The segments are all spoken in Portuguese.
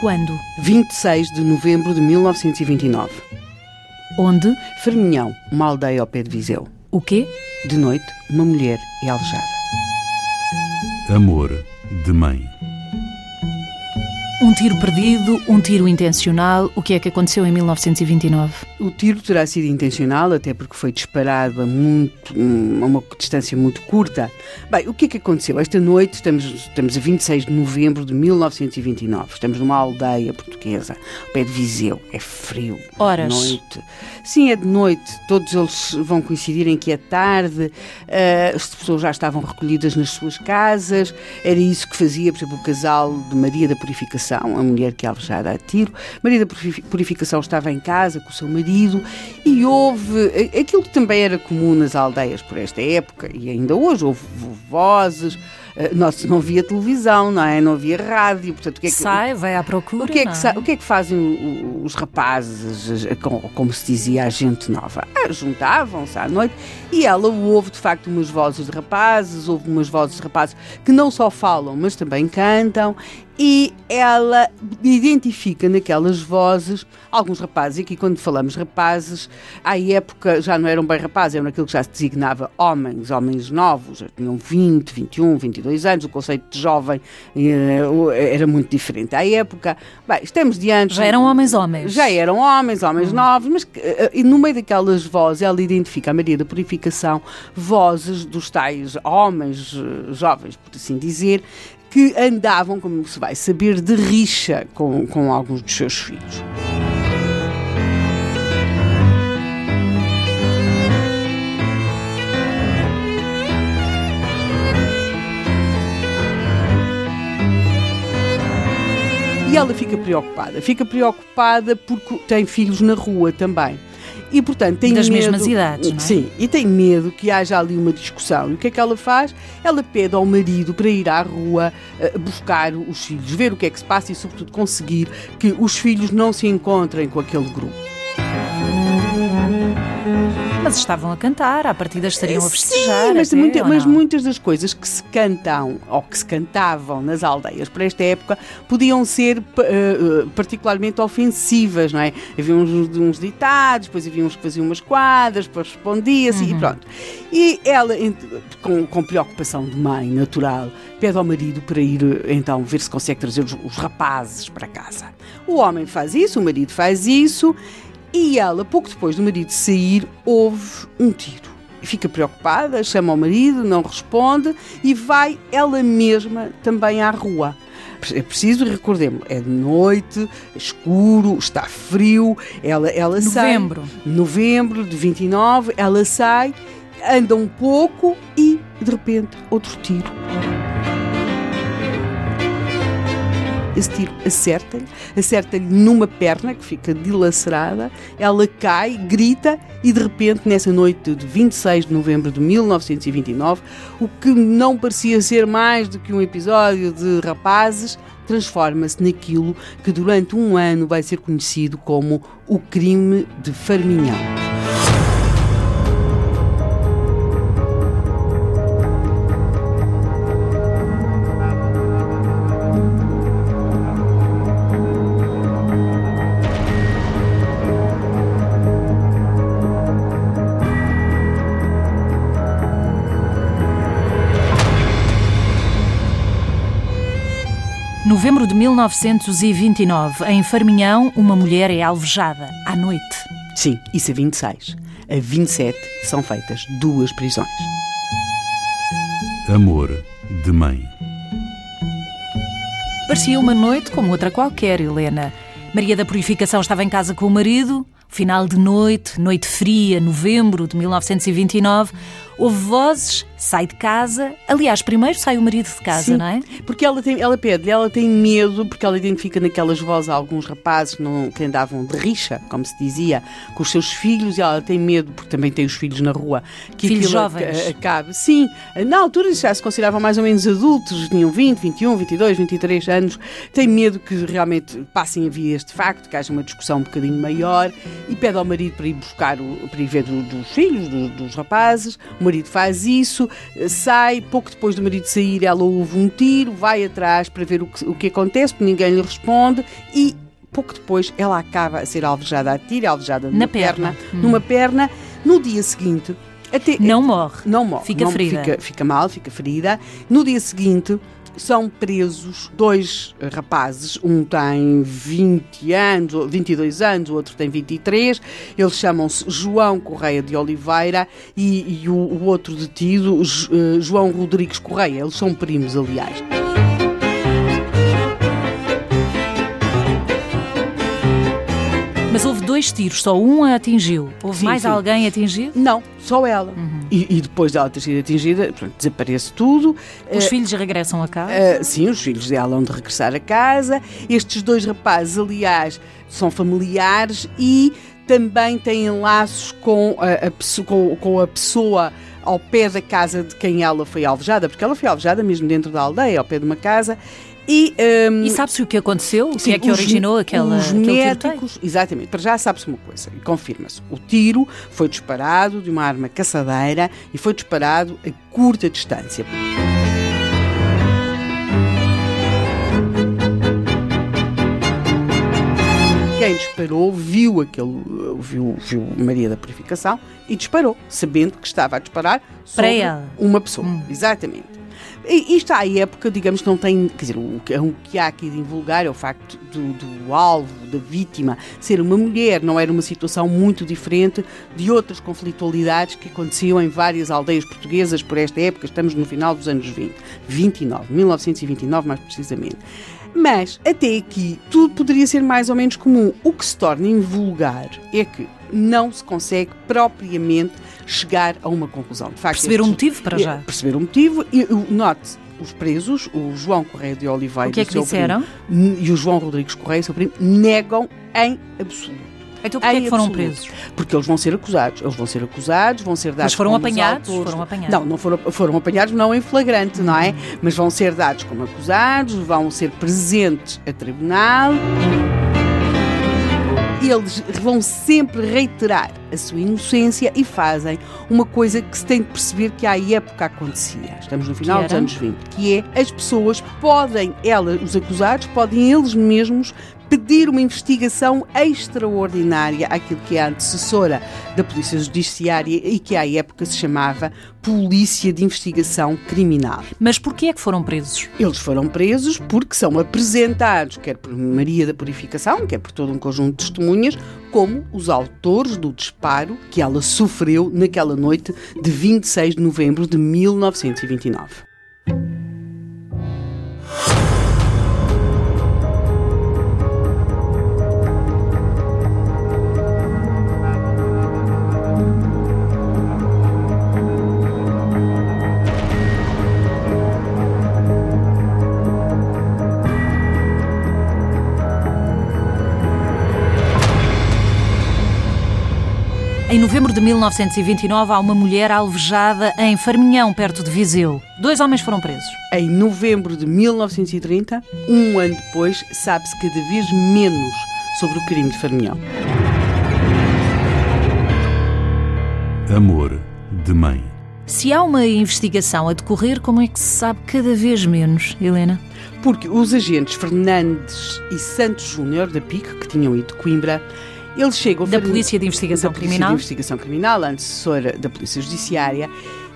Quando? 26 de novembro de 1929. Onde? Ferminhão, uma aldeia ao pé de Viseu. O quê? De noite, uma mulher é alvejada. Amor de mãe. Um tiro perdido, um tiro intencional. O que é que aconteceu em 1929? O tiro terá sido intencional, até porque foi disparado a, muito, a uma distância muito curta. Bem, o que é que aconteceu? Esta noite, estamos, estamos a 26 de novembro de 1929, estamos numa aldeia portuguesa, ao pé de Viseu. É frio. Horas? Noite. Sim, é de noite. Todos eles vão coincidir em que é tarde, uh, as pessoas já estavam recolhidas nas suas casas. Era isso que fazia, por exemplo, o casal de Maria da Purificação a mulher que é alvejada a tiro. Maria da Purificação estava em casa com o seu marido e houve aquilo que também era comum nas aldeias por esta época e ainda hoje houve vozes. Não, não havia televisão, não é? Não havia rádio, portanto, o que é que, sai, vai à procura. O que é que, é? o que, é que fazem os rapazes, como se dizia, a gente nova? Ah, juntavam-se à noite e ela ouve de facto umas vozes de rapazes, houve umas vozes de rapazes que não só falam, mas também cantam e ela identifica naquelas vozes alguns rapazes, e aqui quando falamos rapazes, à época já não eram bem rapazes, eram aquilo que já se designava homens, homens novos, já tinham 20, 21, 22 anos, o conceito de jovem eh, era muito diferente à época. Bem, estamos diante... Já eram homens homens. Já eram homens, homens hum. novos, mas eh, e no meio daquelas vozes ela identifica a Maria da Purificação, vozes dos tais homens eh, jovens, por assim dizer, que andavam, como se vai saber, de rixa com, com alguns dos seus filhos. E ela fica preocupada. Fica preocupada porque tem filhos na rua também e, portanto, tem das medo, mesmas idades, não é? Sim, e tem medo que haja ali uma discussão. E o que é que ela faz? Ela pede ao marido para ir à rua uh, buscar os filhos, ver o que é que se passa e, sobretudo, conseguir que os filhos não se encontrem com aquele grupo. Mas estavam a cantar, à partida estariam a festejar. Sim, mas, até, muita, mas muitas das coisas que se cantam ou que se cantavam nas aldeias para esta época podiam ser uh, particularmente ofensivas, não é? Havia uns, uns, ditados, depois havia uns que faziam umas quadras, depois respondia-se uhum. e pronto. E ela, com, com preocupação de mãe natural, pede ao marido para ir então ver se consegue trazer os, os rapazes para casa. O homem faz isso, o marido faz isso e ela, pouco depois do marido sair, ouve um tiro. Fica preocupada, chama o marido, não responde e vai ela mesma também à rua. É preciso, recordemos, é de noite, é escuro, está frio, ela, ela novembro. sai. Novembro de 29, ela sai, anda um pouco e, de repente, outro tiro. Esse tiro acerta-lhe, acerta-lhe numa perna que fica dilacerada, ela cai, grita e de repente, nessa noite de 26 de novembro de 1929, o que não parecia ser mais do que um episódio de rapazes transforma-se naquilo que durante um ano vai ser conhecido como o crime de Farminhão. Novembro de 1929, em Farminhão, uma mulher é alvejada à noite. Sim, isso a 26. A 27 são feitas duas prisões. Amor de mãe. Parecia uma noite como outra qualquer, Helena. Maria da Purificação estava em casa com o marido. final de noite, noite fria, novembro de 1929, houve vozes, sai de casa. Aliás, primeiro sai o marido de casa, Sim, não é? Porque ela, tem, ela pede, ela tem medo, porque ela identifica naquelas vozes alguns rapazes que, não, que andavam de rixa, como se dizia, com os seus filhos, e ela tem medo, porque também tem os filhos na rua, que Filhos aquilo jovens. aca- acabe. Sim, na altura já se consideravam mais ou menos adultos, tinham 20, 21, 22, 23 anos, tem medo que realmente passem a vias de facto, que haja uma discussão um bocadinho maior, e pede ao marido para ir buscar, o, para ir ver do- dos filhos, do- dos rapazes, marido faz isso, sai, pouco depois do marido sair, ela ouve um tiro, vai atrás para ver o que, o que acontece, porque ninguém lhe responde, e pouco depois ela acaba a ser alvejada a tiro, alvejada numa Na perna. Hum. numa perna, no dia seguinte, até, Não morre. não morre. Fica não- ferida. Fica, fica mal, fica ferida. No dia seguinte, são presos dois rapazes. Um tem 20 anos, ou 22 anos, o outro tem 23. Eles chamam-se João Correia de Oliveira e, e o, o outro detido, eh, João Rodrigues Correia. Eles são primos, aliás. Dois tiros, só um a atingiu. Houve Sim, mais sim. alguém atingido? Não, só ela. E, e depois dela ter sido atingida, portanto, desaparece tudo. Os Eh, filhos regressam a casa? Uh, sim, os filhos dela hão de regressar a casa. Estes dois rapazes, aliás, são familiares e também têm laços com a, a com, com a pessoa ao pé da casa de quem ela foi alvejada, porque ela foi alvejada mesmo dentro da aldeia, ao pé de uma casa. E, um, E sabe-se o que aconteceu? O que Sim, é que os- originou aquela, os médicos, exatamente, para já sabe-se uma coisa e confirma-se. O tiro foi disparado de uma arma caçadeira e foi disparado a curta distância. Quem disparou viu aquele, viu, viu Maria da Purificação e disparou, sabendo que estava a disparar sobre uma pessoa. Exatamente. Isto à época, digamos, não tem. Quer dizer, o, que- o que há aqui de invulgar é o facto do, do alvo, da vítima, ser uma mulher. Não era uma situação muito diferente de outras conflitualidades que aconteciam em várias aldeias portuguesas por esta época. Estamos no final dos anos 20. 29, 1929 mais precisamente. Mas, até aqui, tudo poderia ser mais ou menos comum. O que se torna invulgar é que não se consegue propriamente chegar a uma conclusão. De facto, Perceber o estes- motivo para já. é, perceber o motivo e note os presos, o João Correia de Oliveira O que é e que disseram? primo, e o João Rodrigues Correia, seu primo, negam em absoluto. Então porquê é que foram absoluto. presos? Porque eles vão ser acusados. Eles vão ser acusados, vão ser dados Mas foram como os apanhados? autores. Foram apanhados. Não, não foram, foram apanhados, não em flagrante, não é? Mas vão ser dados como acusados, vão ser presentes a tribunal. Eles vão sempre reiterar a sua inocência e fazem uma coisa que se tem de perceber que à época acontecia. Estamos no final dos anos 20, que é as pessoas podem, elas, os acusados, podem eles mesmos pedir uma investigação extraordinária àquilo que é a antecessora da Polícia Judiciária e que à época se chamava Polícia de Investigação Criminal. Mas porquê é que foram presos? Eles foram presos porque são apresentados, quer por Maria da Purificação, quer por todo um conjunto de testemunhas, como os autores do disparo que ela sofreu naquela noite de 26 de novembro de 1929. Em novembro de 1929 há uma mulher alvejada em Farminhão, perto de Viseu. Dois homens foram presos. Em novembro de 1930, um ano depois, sabe-se cada vez menos sobre o crime de Farmião. Amor de mãe. Se há uma investigação a decorrer, como é que se sabe cada vez menos, Helena? Porque os agentes Fernandes e Santos Júnior, da PIC, que tinham ido de Coimbra, eles chegam... Da Polícia de Investigação da Polícia Criminal? de Investigação Criminal, a antecessora da Polícia Judiciária.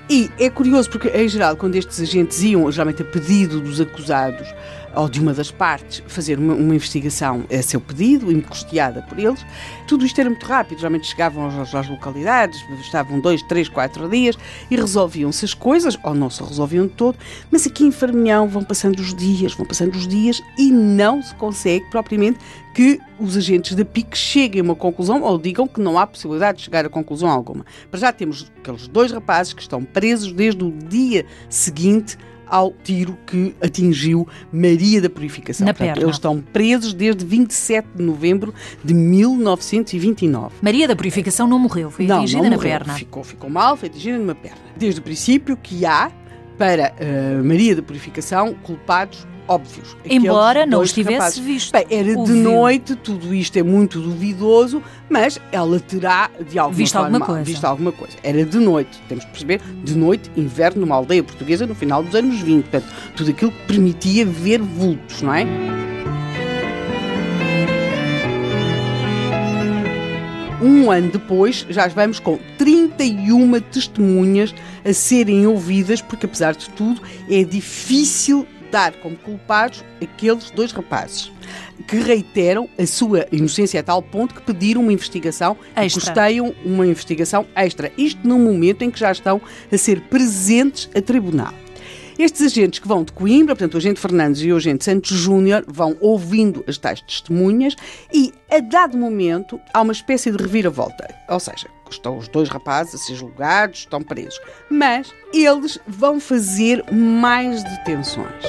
E é curioso porque, em geral, quando estes agentes iam, geralmente a pedido dos acusados ou de uma das partes, fazer uma, uma investigação a seu pedido, e custeada por eles, tudo isto era muito rápido. Geralmente chegavam às, às localidades, estavam dois, três, quatro dias e resolviam-se as coisas, ou não se resolviam de todo, mas aqui em Farminhão vão passando os dias, vão passando os dias e não se consegue propriamente que os agentes da PIC cheguem a uma conclusão ou digam que não há possibilidade de chegar a conclusão alguma. Para já temos aqueles dois rapazes que estão presos desde o dia seguinte ao tiro que atingiu Maria da Purificação. Na Portanto, perna. eles estão presos desde 27 de novembro de 1929. Maria da Purificação não morreu, foi Não, atingida não na morreu. perna. Ficou, ficou mal, foi atingida numa perna. Desde o princípio que há, para eh, Maria da Purificação, culpados óbvios. Embora não dois os tivesse rapazes. visto. Bem, era de ouviu. noite, tudo isto é muito duvidoso, mas ela terá de alguma Visto forma alguma coisa. visto alguma coisa. Era de noite, temos que perceber, de noite, inverno numa aldeia portuguesa no final dos anos 20. Portanto, tudo aquilo que permitia ver vultos, não é? Um ano depois, já vamos com 31 testemunhas a serem ouvidas, porque apesar de tudo, é difícil dar como culpados aqueles dois rapazes que reiteram a sua inocência a tal ponto que pediram uma investigação e Extra. custeiam uma investigação extra. Isto no momento em que já estão a ser presentes a tribunal. Estes agentes que vão de Coimbra, portanto, o agente Fernandes e o agente Santos Júnior, vão ouvindo as tais testemunhas e, a dado momento, há uma espécie de reviravolta. Ou seja, estão os dois rapazes a ser julgados, estão presos. Mas eles vão fazer mais detenções.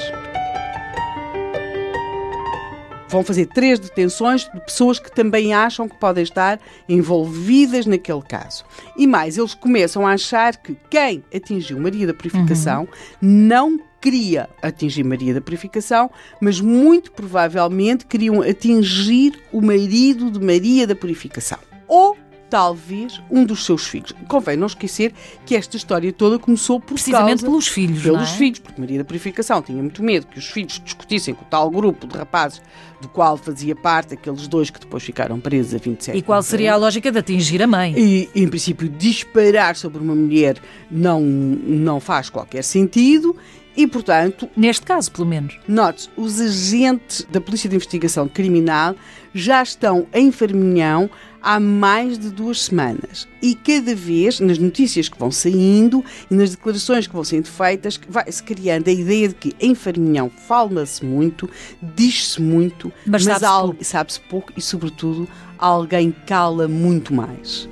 Vão fazer três detenções de pessoas que também acham que podem estar envolvidas naquele caso. E mais, eles começam a achar que quem atingiu Maria da Purificação não queria atingir Maria da Purificação, mas muito provavelmente queriam atingir o marido de Maria da Purificação. Ou talvez um dos seus filhos. Convém não esquecer que esta história toda começou por Precisamente causa pelos filhos, pelos é? filhos, porque Maria da Purificação tinha muito medo que os filhos discutissem com o tal grupo de rapazes do qual fazia parte aqueles dois que depois ficaram presos a 27 E qual seria a lógica de atingir a mãe? e, em princípio, disparar sobre uma mulher não, não faz qualquer sentido e, portanto, Neste caso, pelo menos. Note, os agentes da Polícia de Investigação Criminal já estão em Farminhão há mais de duas semanas. E cada vez, nas notícias que vão saindo e nas declarações que vão sendo feitas, vai-se criando a ideia de que em Farminhão fala-se muito, diz-se muito, Mas sabe-se pouco. sabe-se pouco e, sobretudo, alguém cala muito mais.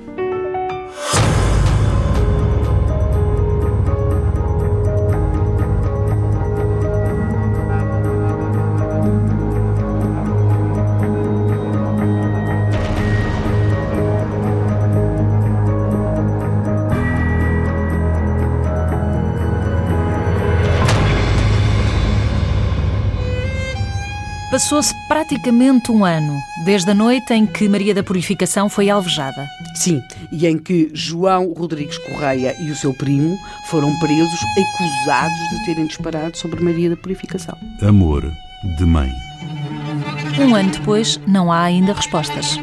Passou-se praticamente um ano, desde a noite em que Maria da Purificação foi alvejada. Sim, e em que João Rodrigues Correia e o seu primo foram presos acusados de terem disparado sobre Maria da Purificação. Amor de mãe. Um ano depois, não há ainda respostas.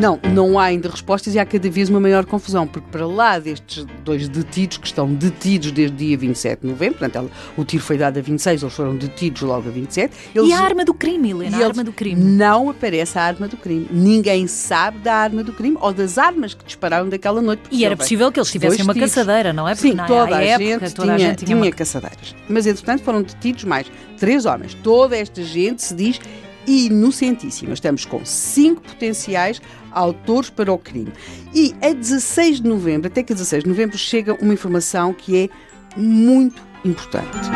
Não, não há ainda respostas e há cada vez uma maior confusão, porque para lá destes dois detidos, que estão detidos desde o dia 27 de novembro, portanto, ela- o tiro foi dado a 26, eles foram detidos logo a 27. Eles, E a arma do crime, Helena, a arma do crime. Não aparece a arma do crime. Ninguém sabe da arma do crime ou das armas que dispararam daquela noite. E era possível que eles tivessem uma tiros. caçadeira, não é? Porque Sim, na toda a época, gente toda a tinha, gente tinha, tinha uma... caçadeiras. Mas, entretanto, foram detidos mais três homens. Toda esta gente se diz inocentíssima. Estamos com cinco potenciais autores para o crime. E a 16 de novembro, até que a 16 de novembro, chega uma informação que é muito importante.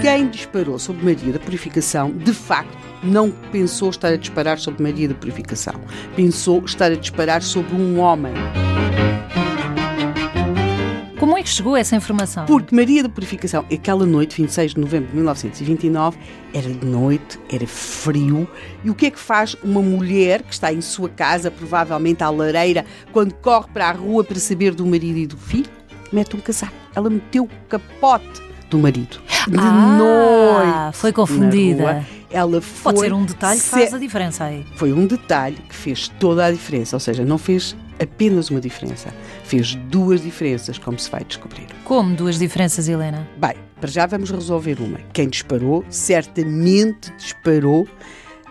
Quem disparou sobre Maria da Purificação, de facto, não pensou estar a disparar sobre Maria da Purificação. Pensou estar a disparar sobre um homem. Chegou essa informação? Porque Maria da Purificação, aquela noite, 26 de novembro de 1929, era de noite, era frio. E o que é que faz uma mulher que está em sua casa, provavelmente à lareira, quando corre para a rua para saber do marido e do filho? Mete um casaco. Ela meteu o capote do marido. De Ah, noite. foi confundida. Ela foi. Pode ser um detalhe que se- faz a diferença aí. foi um detalhe que fez toda a diferença, ou seja, não fez apenas uma diferença, fez duas diferenças, como se vai descobrir. Como duas diferenças, Helena? Bem, para já vamos resolver uma. Quem disparou, certamente disparou,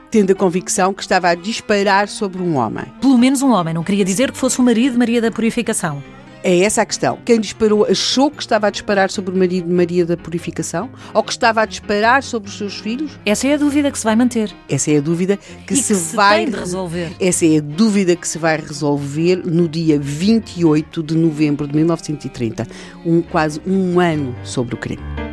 tendo a convicção que estava a disparar sobre um homem. Pelo menos um homem, não queria dizer que fosse o marido de Maria da Purificação. É essa a questão. Quem disparou achou que estava a disparar sobre o marido de Maria da Purificação ou que estava a disparar sobre os seus filhos? Essa é a dúvida que se vai manter. Essa é a dúvida que, se, que se vai tem de resolver. Essa é a dúvida que se vai resolver no dia 28 de novembro de 1930, um quase um ano sobre o crime.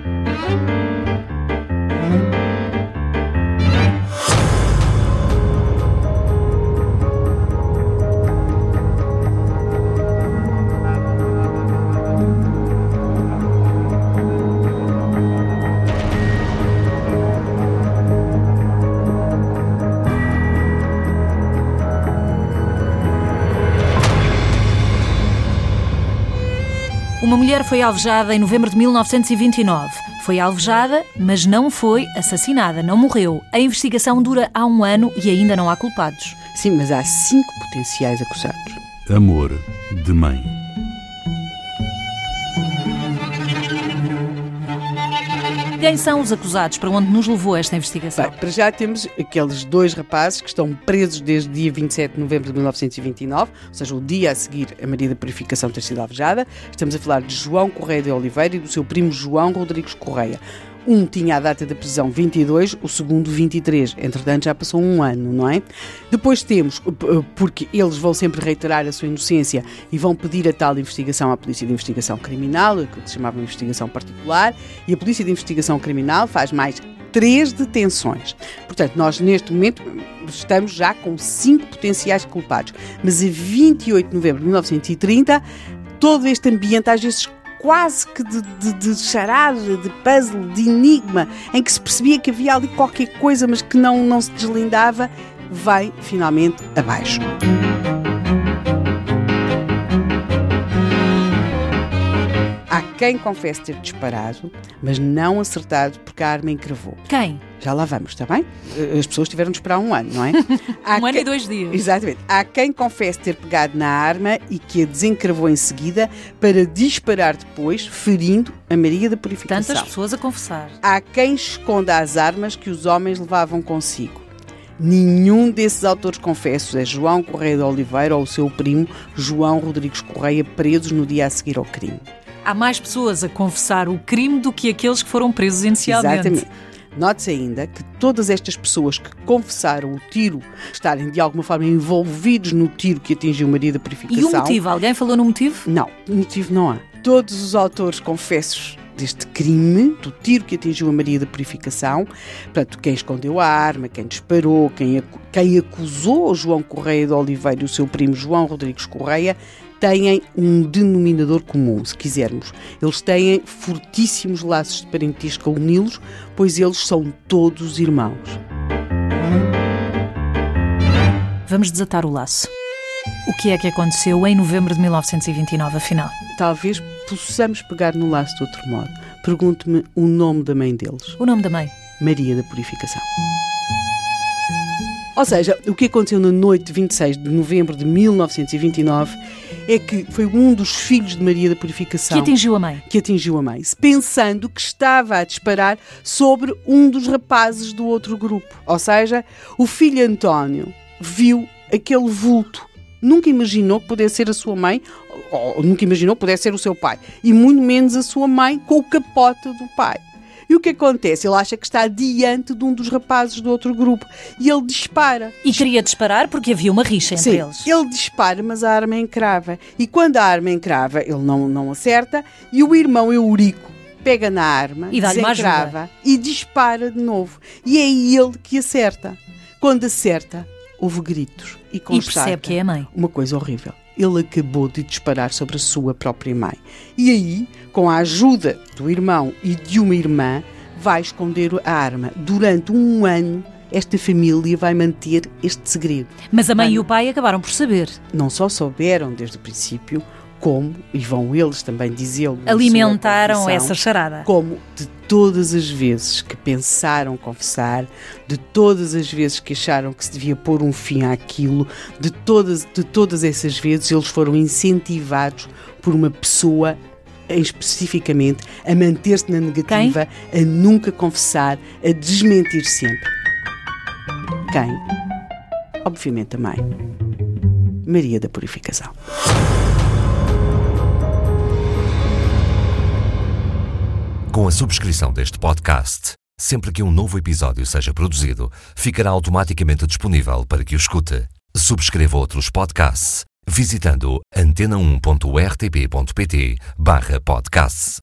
Mulher foi alvejada em novembro de 1929. Foi alvejada, mas não foi assassinada, não morreu. A investigação dura há um ano e ainda não há culpados. Sim, mas há cinco potenciais acusados. Amor de mãe. Quem são os acusados? Para onde nos levou esta investigação? Bem, para já temos aqueles dois rapazes que estão presos desde o dia 27 de novembro de 1929, ou seja, o dia a seguir a Maria da Purificação ter sido alvejada. Estamos a falar de João Correia de Oliveira e do seu primo João Rodrigues Correia. Um tinha a data da prisão 22, o segundo 23. Entretanto, já passou um ano, não é? Depois temos, porque eles vão sempre reiterar a sua inocência e vão pedir a tal investigação à Polícia de Investigação Criminal, que se chamava investigação particular, e a Polícia de Investigação Criminal faz mais três detenções. Portanto, nós neste momento estamos já com cinco potenciais culpados. Mas a 28 de novembro de 1930, todo este ambiente às vezes quase que de, de, de charada, de puzzle, de enigma, em que se percebia que havia ali qualquer coisa, mas que não, não se deslindava, vai finalmente abaixo. Quem confesse ter disparado, mas não acertado porque a arma encravou. Quem? Já lá vamos, está bem? As pessoas tiveram de esperar um ano, não é? Há um ano e dois dias. Exatamente. Há quem confesse ter pegado na arma e que a desencravou em seguida para disparar depois, ferindo a Maria da Purificação. Tantas pessoas a confessar. Há quem esconda as armas que os homens levavam consigo. Nenhum desses autores confessos é João Correia de Oliveira ou o seu primo João Rodrigues Correia presos no dia a seguir ao crime. Há mais pessoas a confessar o crime do que aqueles que foram presos inicialmente. Exatamente. Note-se ainda que todas estas pessoas que confessaram o tiro estarem de alguma forma envolvidos no tiro que atingiu Maria da Purificação. E o motivo? Alguém falou no motivo? Não, motivo não há. Todos os autores confessos deste crime, do tiro que atingiu a Maria da Purificação, portanto, quem escondeu a arma, quem disparou, quem, quem acusou João Correia de Oliveira e o seu primo João Rodrigues Correia, têm um denominador comum, se quisermos. Eles têm fortíssimos laços de parentesco a uni-los, pois eles são todos irmãos. Vamos desatar o laço. O que é que aconteceu em novembro de 1929, afinal? Talvez possamos pegar no laço de outro modo. Pergunte-me o nome da mãe deles. O nome da mãe? Maria da Purificação. Ou seja, o que aconteceu na noite de 26 de novembro de 1929 é que foi um dos filhos de Maria da Purificação que atingiu a mãe. Que atingiu a mãe, pensando que estava a disparar sobre um dos rapazes do outro grupo. Ou seja, o filho António viu aquele vulto. Nunca imaginou que pudesse ser a sua mãe, ou nunca imaginou que pudesse ser o seu pai, e muito menos a sua mãe com o capote do pai. E o que acontece? Ele acha que está diante de um dos rapazes do outro grupo e ele dispara. E queria disparar porque havia uma rixa entre Sim, eles. Ele dispara, mas a arma encrava. E quando a arma encrava, ele não, não acerta e o irmão Eurico pega na arma, e desencrava e dispara de novo. E é ele que acerta. Quando acerta, houve gritos e constata e percebe que é a mãe. uma coisa horrível. Ele acabou de disparar sobre a sua própria mãe. E aí, com a ajuda do irmão e de uma irmã, vai esconder a arma. Durante um ano, esta família vai manter este segredo. Mas a mãe vai... e o pai acabaram por saber. Não só souberam desde o princípio, como, e vão eles também dizê-lo, alimentaram essa charada. Como de todas as vezes que pensaram confessar, de todas as vezes que acharam que se devia pôr um fim àquilo, de todas, de todas essas vezes eles foram incentivados por uma pessoa especificamente a manter-se na negativa, Quem? a nunca confessar, a desmentir sempre. Quem? Obviamente a mãe. Maria da Purificação. Com a subscrição deste podcast, sempre que um novo episódio seja produzido, ficará automaticamente disponível para que o escute. Subscreva outros podcasts visitando antena1.rtp.pt/podcasts.